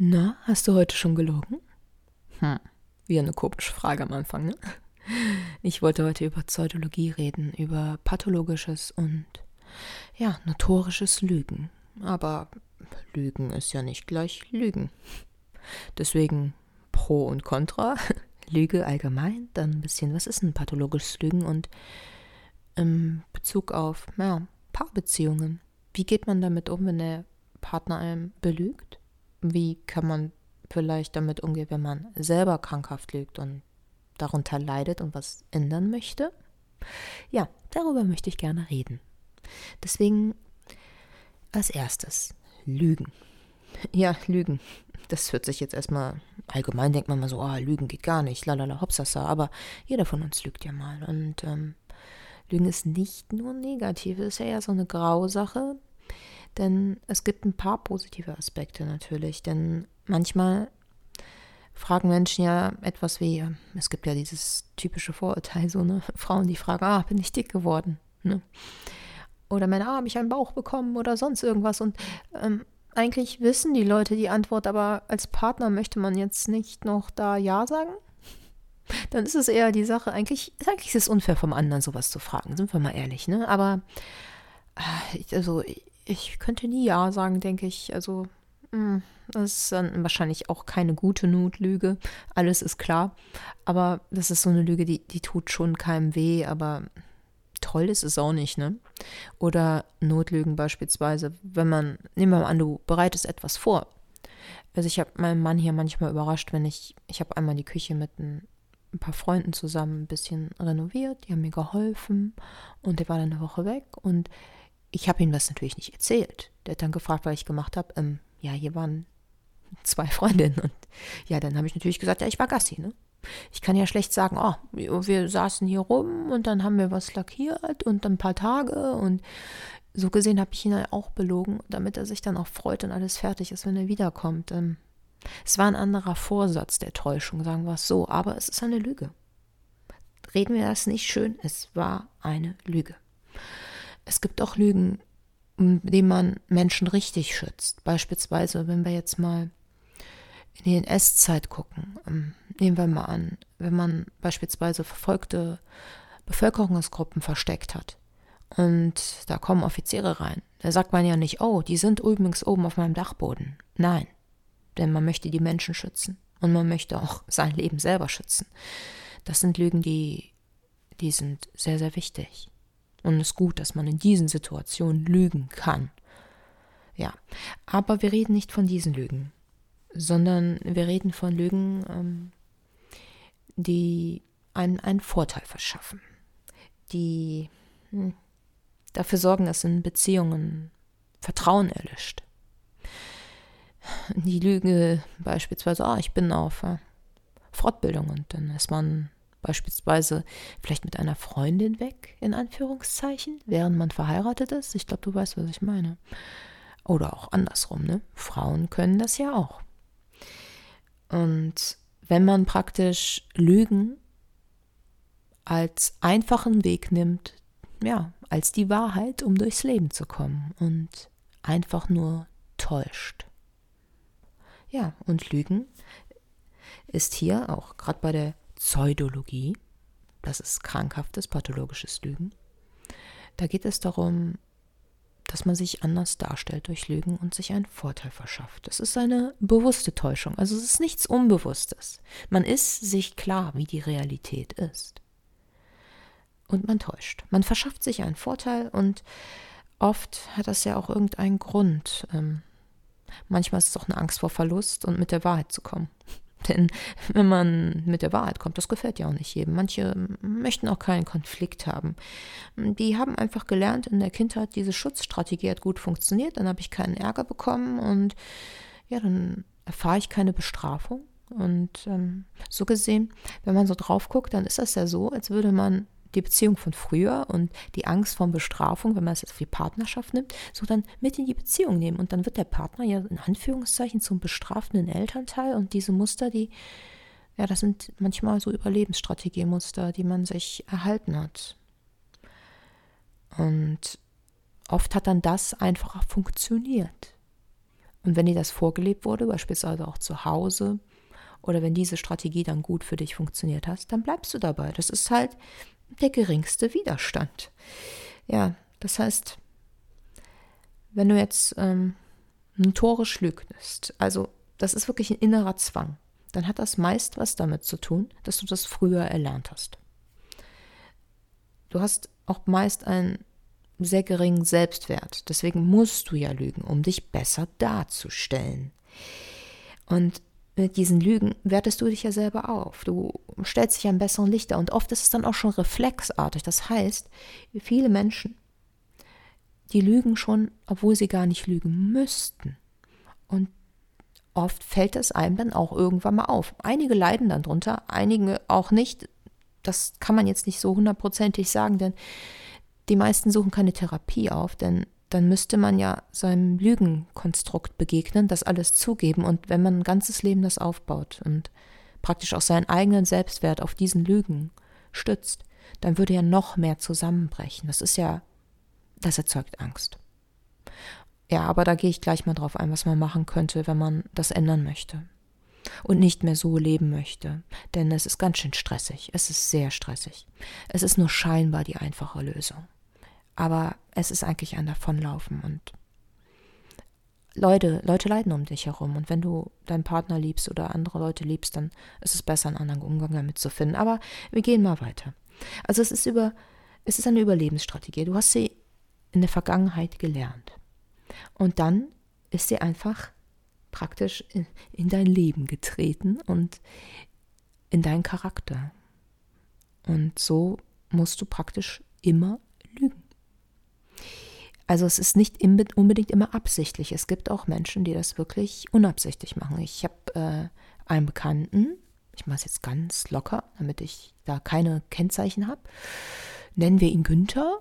Na, hast du heute schon gelogen? Hm, wie eine komische Frage am Anfang, ne? Ich wollte heute über Pseudologie reden, über pathologisches und ja, notorisches Lügen. Aber Lügen ist ja nicht gleich Lügen. Deswegen Pro und Contra. Lüge allgemein, dann ein bisschen, was ist ein pathologisches Lügen und im Bezug auf ja, Paarbeziehungen. Wie geht man damit um, wenn der Partner einem belügt? Wie kann man vielleicht damit umgehen, wenn man selber krankhaft lügt und darunter leidet und was ändern möchte? Ja, darüber möchte ich gerne reden. Deswegen als erstes Lügen. Ja, Lügen. Das hört sich jetzt erstmal allgemein, denkt man mal so, ah, oh, Lügen geht gar nicht, lalala, hopsasa, aber jeder von uns lügt ja mal. Und ähm, Lügen ist nicht nur negativ, es ist ja eher so eine Grausache, denn es gibt ein paar positive Aspekte natürlich, denn manchmal fragen Menschen ja etwas wie, es gibt ja dieses typische Vorurteil, so ne, Frauen, die fragen, ah, bin ich dick geworden, ne? Oder Männer, ah, habe ich einen Bauch bekommen oder sonst irgendwas und ähm, eigentlich wissen die Leute die Antwort, aber als Partner möchte man jetzt nicht noch da Ja sagen? Dann ist es eher die Sache, eigentlich, eigentlich ist es unfair vom anderen sowas zu fragen, sind wir mal ehrlich, ne? Aber äh, also ich könnte nie Ja sagen, denke ich. Also hm, das ist dann wahrscheinlich auch keine gute Notlüge. Alles ist klar. Aber das ist so eine Lüge, die, die tut schon keinem weh, aber toll ist es auch nicht, ne? Oder Notlügen beispielsweise, wenn man, nehmen wir mal an, du bereitest etwas vor. Also ich habe meinen Mann hier manchmal überrascht, wenn ich, ich habe einmal die Küche mit ein, ein paar Freunden zusammen ein bisschen renoviert, die haben mir geholfen und der war dann eine Woche weg und ich habe ihm das natürlich nicht erzählt. Der hat dann gefragt, was ich gemacht habe. Ähm, ja, hier waren zwei Freundinnen und ja, dann habe ich natürlich gesagt, ja, ich war Gassi, ne? Ich kann ja schlecht sagen, oh, wir saßen hier rum und dann haben wir was lackiert und ein paar Tage und so gesehen habe ich ihn auch belogen, damit er sich dann auch freut und alles fertig ist, wenn er wiederkommt. Ähm, es war ein anderer Vorsatz der Täuschung, sagen wir es so, aber es ist eine Lüge. Reden wir das nicht schön, es war eine Lüge. Es gibt auch Lügen, indem man Menschen richtig schützt. Beispielsweise, wenn wir jetzt mal in die NS-Zeit gucken, ähm, nehmen wir mal an, wenn man beispielsweise verfolgte Bevölkerungsgruppen versteckt hat und da kommen Offiziere rein, da sagt man ja nicht, oh, die sind übrigens oben auf meinem Dachboden. Nein, denn man möchte die Menschen schützen und man möchte auch sein Leben selber schützen. Das sind Lügen, die, die sind sehr, sehr wichtig. Und es ist gut, dass man in diesen Situationen lügen kann. Ja, aber wir reden nicht von diesen Lügen sondern wir reden von Lügen, ähm, die einen einen Vorteil verschaffen, die hm, dafür sorgen, dass in Beziehungen Vertrauen erlischt. Die Lüge beispielsweise, ah, ich bin auf äh, Fortbildung und dann ist man beispielsweise vielleicht mit einer Freundin weg, in Anführungszeichen, während man verheiratet ist. Ich glaube, du weißt, was ich meine. Oder auch andersrum, ne? Frauen können das ja auch. Und wenn man praktisch Lügen als einfachen Weg nimmt, ja, als die Wahrheit, um durchs Leben zu kommen und einfach nur täuscht. Ja, und Lügen ist hier auch gerade bei der Pseudologie, das ist krankhaftes pathologisches Lügen, da geht es darum, dass man sich anders darstellt durch Lügen und sich einen Vorteil verschafft. Das ist eine bewusste Täuschung. Also es ist nichts Unbewusstes. Man ist sich klar, wie die Realität ist. Und man täuscht. Man verschafft sich einen Vorteil und oft hat das ja auch irgendeinen Grund. Ähm, manchmal ist es auch eine Angst vor Verlust und mit der Wahrheit zu kommen. Denn wenn man mit der Wahrheit kommt, das gefällt ja auch nicht jedem. Manche möchten auch keinen Konflikt haben. Die haben einfach gelernt in der Kindheit, diese Schutzstrategie hat gut funktioniert, dann habe ich keinen Ärger bekommen und ja, dann erfahre ich keine Bestrafung. Und ähm, so gesehen, wenn man so drauf guckt, dann ist das ja so, als würde man die Beziehung von früher und die Angst vor Bestrafung, wenn man es jetzt auf die Partnerschaft nimmt, so dann mit in die Beziehung nehmen. Und dann wird der Partner ja in Anführungszeichen zum bestrafenden Elternteil und diese Muster, die, ja, das sind manchmal so Überlebensstrategiemuster, die man sich erhalten hat. Und oft hat dann das einfach funktioniert. Und wenn dir das vorgelebt wurde, beispielsweise auch zu Hause, oder wenn diese Strategie dann gut für dich funktioniert hast, dann bleibst du dabei. Das ist halt der geringste Widerstand. Ja, das heißt, wenn du jetzt ähm, notorisch lügnest, also das ist wirklich ein innerer Zwang, dann hat das meist was damit zu tun, dass du das früher erlernt hast. Du hast auch meist einen sehr geringen Selbstwert. Deswegen musst du ja lügen, um dich besser darzustellen. Und mit diesen Lügen wertest du dich ja selber auf. Du stellst dich einem besseren Licht dar. Und oft ist es dann auch schon reflexartig. Das heißt, viele Menschen, die lügen schon, obwohl sie gar nicht lügen müssten. Und oft fällt es einem dann auch irgendwann mal auf. Einige leiden dann drunter, einige auch nicht. Das kann man jetzt nicht so hundertprozentig sagen, denn die meisten suchen keine Therapie auf, denn dann müsste man ja seinem Lügenkonstrukt begegnen, das alles zugeben. Und wenn man ein ganzes Leben das aufbaut und praktisch auch seinen eigenen Selbstwert auf diesen Lügen stützt, dann würde ja noch mehr zusammenbrechen. Das ist ja, das erzeugt Angst. Ja, aber da gehe ich gleich mal drauf ein, was man machen könnte, wenn man das ändern möchte und nicht mehr so leben möchte. Denn es ist ganz schön stressig. Es ist sehr stressig. Es ist nur scheinbar die einfache Lösung. Aber es ist eigentlich ein Davonlaufen und Leute, Leute leiden um dich herum. Und wenn du deinen Partner liebst oder andere Leute liebst, dann ist es besser, einen anderen Umgang damit zu finden. Aber wir gehen mal weiter. Also es ist über, es ist eine Überlebensstrategie. Du hast sie in der Vergangenheit gelernt. Und dann ist sie einfach praktisch in, in dein Leben getreten und in deinen Charakter. Und so musst du praktisch immer. Also es ist nicht unbedingt immer absichtlich. Es gibt auch Menschen, die das wirklich unabsichtlich machen. Ich habe äh, einen Bekannten, ich mache es jetzt ganz locker, damit ich da keine Kennzeichen habe, nennen wir ihn Günther.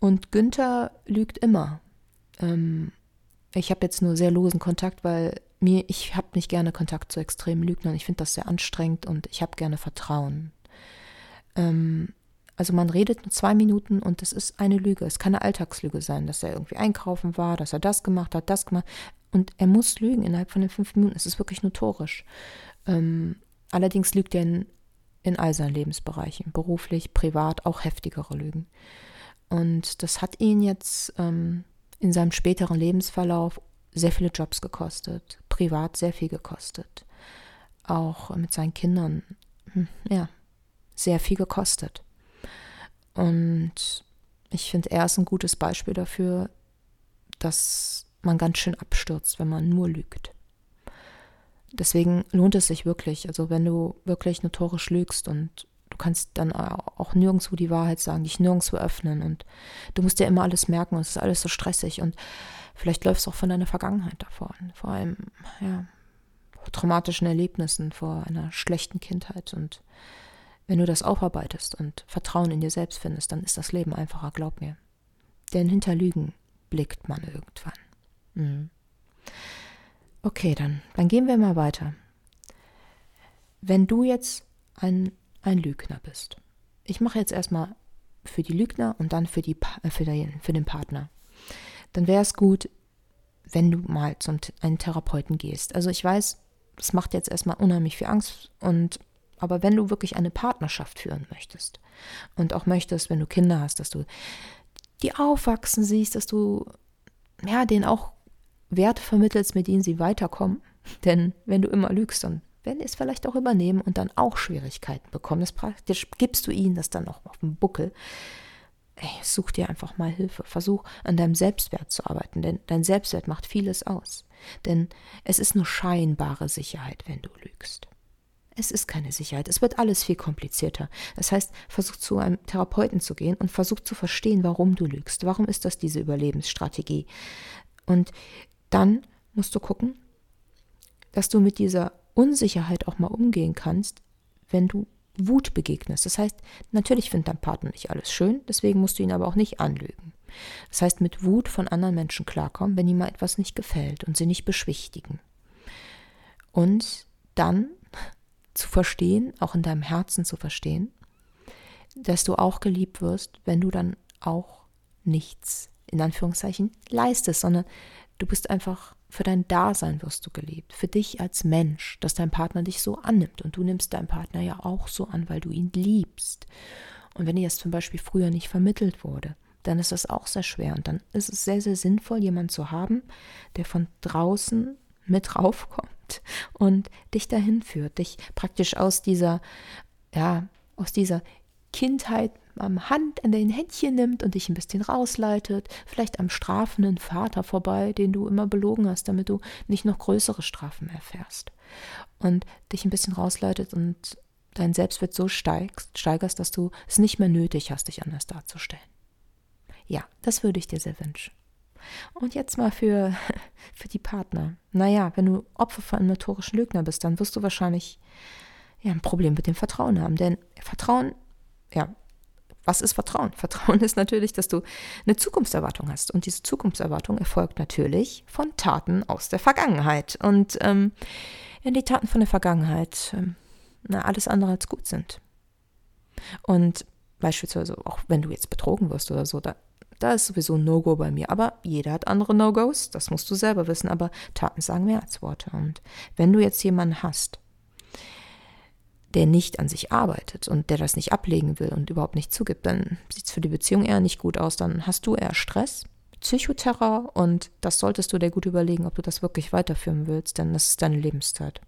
Und Günther lügt immer. Ähm, ich habe jetzt nur sehr losen Kontakt, weil mir, ich habe nicht gerne Kontakt zu extremen Lügnern. Ich finde das sehr anstrengend und ich habe gerne Vertrauen. Ähm, also man redet nur zwei Minuten und es ist eine Lüge. Es kann eine Alltagslüge sein, dass er irgendwie einkaufen war, dass er das gemacht hat, das gemacht. Und er muss lügen innerhalb von den fünf Minuten. Es ist wirklich notorisch. Ähm, allerdings lügt er in, in all seinen Lebensbereichen, beruflich, privat, auch heftigere Lügen. Und das hat ihn jetzt ähm, in seinem späteren Lebensverlauf sehr viele Jobs gekostet, privat sehr viel gekostet. Auch mit seinen Kindern, hm, ja, sehr viel gekostet. Und ich finde, er ist ein gutes Beispiel dafür, dass man ganz schön abstürzt, wenn man nur lügt. Deswegen lohnt es sich wirklich. Also wenn du wirklich notorisch lügst und du kannst dann auch nirgendwo die Wahrheit sagen, dich nirgendwo öffnen und du musst dir immer alles merken und es ist alles so stressig und vielleicht läufst du auch von deiner Vergangenheit davon, vor allem ja, traumatischen Erlebnissen, vor einer schlechten Kindheit und wenn du das aufarbeitest und Vertrauen in dir selbst findest, dann ist das Leben einfacher, glaub mir. Denn hinter Lügen blickt man irgendwann. Mhm. Okay, dann, dann gehen wir mal weiter. Wenn du jetzt ein, ein Lügner bist, ich mache jetzt erstmal für die Lügner und dann für, die, äh, für, den, für den Partner, dann wäre es gut, wenn du mal zum einen Therapeuten gehst. Also ich weiß, es macht jetzt erstmal unheimlich viel Angst und aber wenn du wirklich eine Partnerschaft führen möchtest und auch möchtest, wenn du Kinder hast, dass du die aufwachsen siehst, dass du ja, denen auch Werte vermittelst, mit denen sie weiterkommen. Denn wenn du immer lügst, dann werden sie es vielleicht auch übernehmen und dann auch Schwierigkeiten bekommen. Das praktisch gibst du ihnen das dann auch auf dem Buckel. Ey, such dir einfach mal Hilfe. Versuch an deinem Selbstwert zu arbeiten, denn dein Selbstwert macht vieles aus. Denn es ist nur scheinbare Sicherheit, wenn du lügst. Es ist keine Sicherheit. Es wird alles viel komplizierter. Das heißt, versuch zu einem Therapeuten zu gehen und versuch zu verstehen, warum du lügst. Warum ist das diese Überlebensstrategie? Und dann musst du gucken, dass du mit dieser Unsicherheit auch mal umgehen kannst, wenn du Wut begegnest. Das heißt, natürlich findet dein Partner nicht alles schön, deswegen musst du ihn aber auch nicht anlügen. Das heißt, mit Wut von anderen Menschen klarkommen, wenn ihm mal etwas nicht gefällt und sie nicht beschwichtigen. Und dann zu verstehen, auch in deinem Herzen zu verstehen, dass du auch geliebt wirst, wenn du dann auch nichts, in Anführungszeichen, leistest, sondern du bist einfach für dein Dasein wirst du geliebt, für dich als Mensch, dass dein Partner dich so annimmt. Und du nimmst deinen Partner ja auch so an, weil du ihn liebst. Und wenn dir das zum Beispiel früher nicht vermittelt wurde, dann ist das auch sehr schwer. Und dann ist es sehr, sehr sinnvoll, jemanden zu haben, der von draußen mit raufkommt und dich dahin führt, dich praktisch aus dieser, ja, aus dieser Kindheit am Hand an den Händchen nimmt und dich ein bisschen rausleitet, vielleicht am strafenden Vater vorbei, den du immer belogen hast, damit du nicht noch größere Strafen erfährst. Und dich ein bisschen rausleitet und dein Selbstwert so steigst, steigerst, dass du es nicht mehr nötig hast, dich anders darzustellen. Ja, das würde ich dir sehr wünschen. Und jetzt mal für, für die Partner. Naja, wenn du Opfer von einem notorischen Lügner bist, dann wirst du wahrscheinlich ja, ein Problem mit dem Vertrauen haben. Denn Vertrauen, ja, was ist Vertrauen? Vertrauen ist natürlich, dass du eine Zukunftserwartung hast. Und diese Zukunftserwartung erfolgt natürlich von Taten aus der Vergangenheit. Und ähm, ja, die Taten von der Vergangenheit, ähm, na, alles andere als gut sind. Und beispielsweise auch wenn du jetzt betrogen wirst oder so, da da ist sowieso ein No-Go bei mir. Aber jeder hat andere No-Gos, das musst du selber wissen. Aber Taten sagen mehr als Worte. Und wenn du jetzt jemanden hast, der nicht an sich arbeitet und der das nicht ablegen will und überhaupt nicht zugibt, dann sieht es für die Beziehung eher nicht gut aus. Dann hast du eher Stress, Psychoterror und das solltest du dir gut überlegen, ob du das wirklich weiterführen willst, denn das ist deine Lebenszeit.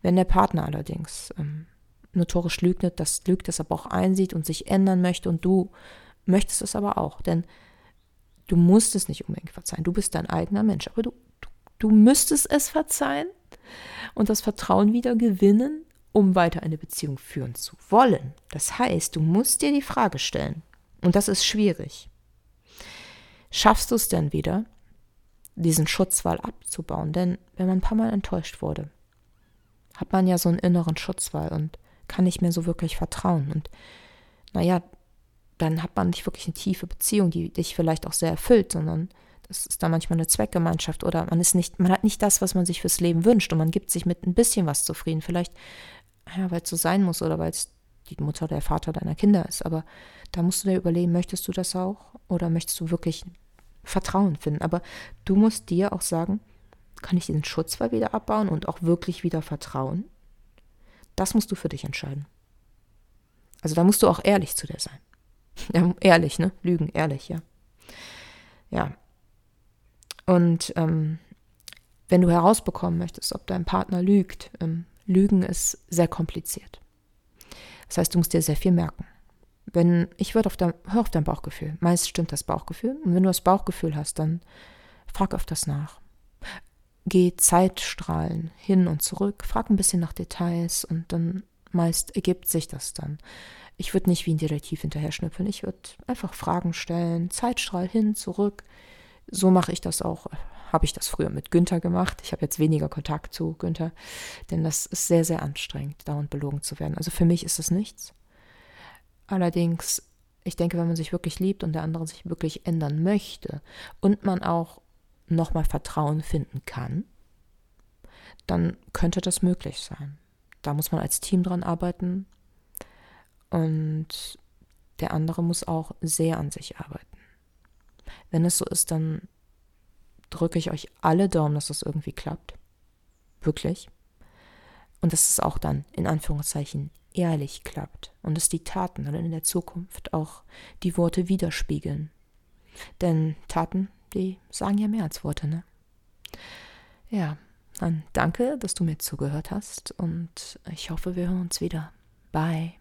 Wenn der Partner allerdings ähm, notorisch lügt, das lügt, das aber auch einsieht und sich ändern möchte und du möchtest es aber auch, denn du musst es nicht unbedingt verzeihen. Du bist dein eigener Mensch, aber du, du, du müsstest es verzeihen und das Vertrauen wieder gewinnen, um weiter eine Beziehung führen zu wollen. Das heißt, du musst dir die Frage stellen, und das ist schwierig. Schaffst du es denn wieder, diesen Schutzwall abzubauen? Denn wenn man ein paar Mal enttäuscht wurde, hat man ja so einen inneren Schutzwall und kann nicht mehr so wirklich vertrauen. Und naja, dann hat man nicht wirklich eine tiefe Beziehung, die dich vielleicht auch sehr erfüllt, sondern das ist da manchmal eine Zweckgemeinschaft oder man ist nicht, man hat nicht das, was man sich fürs Leben wünscht und man gibt sich mit ein bisschen was zufrieden. Vielleicht, ja, weil es so sein muss oder weil es die Mutter oder der Vater deiner Kinder ist. Aber da musst du dir überlegen, möchtest du das auch oder möchtest du wirklich Vertrauen finden? Aber du musst dir auch sagen, kann ich diesen Schutzfall wieder abbauen und auch wirklich wieder vertrauen? Das musst du für dich entscheiden. Also da musst du auch ehrlich zu dir sein. Ja, ehrlich, ne? Lügen, ehrlich, ja. Ja. Und ähm, wenn du herausbekommen möchtest, ob dein Partner lügt, ähm, Lügen ist sehr kompliziert. Das heißt, du musst dir sehr viel merken. Wenn ich würde auf dein, hör auf dein Bauchgefühl. Meist stimmt das Bauchgefühl. Und wenn du das Bauchgefühl hast, dann frag öfters nach. Geh Zeitstrahlen hin und zurück, frag ein bisschen nach Details und dann meist ergibt sich das dann. Ich würde nicht wie ein Detektiv hinterher schnüffeln. Ich würde einfach Fragen stellen, Zeitstrahl hin, zurück. So mache ich das auch. Habe ich das früher mit Günther gemacht. Ich habe jetzt weniger Kontakt zu Günther, denn das ist sehr, sehr anstrengend, dauernd belogen zu werden. Also für mich ist es nichts. Allerdings, ich denke, wenn man sich wirklich liebt und der andere sich wirklich ändern möchte und man auch nochmal Vertrauen finden kann, dann könnte das möglich sein. Da muss man als Team dran arbeiten, und der andere muss auch sehr an sich arbeiten. Wenn es so ist, dann drücke ich euch alle Daumen, dass das irgendwie klappt. Wirklich. Und dass es auch dann in Anführungszeichen ehrlich klappt und dass die Taten dann in der Zukunft auch die Worte widerspiegeln. Denn Taten, die sagen ja mehr als Worte, ne? Ja, dann danke, dass du mir zugehört hast und ich hoffe, wir hören uns wieder. Bye.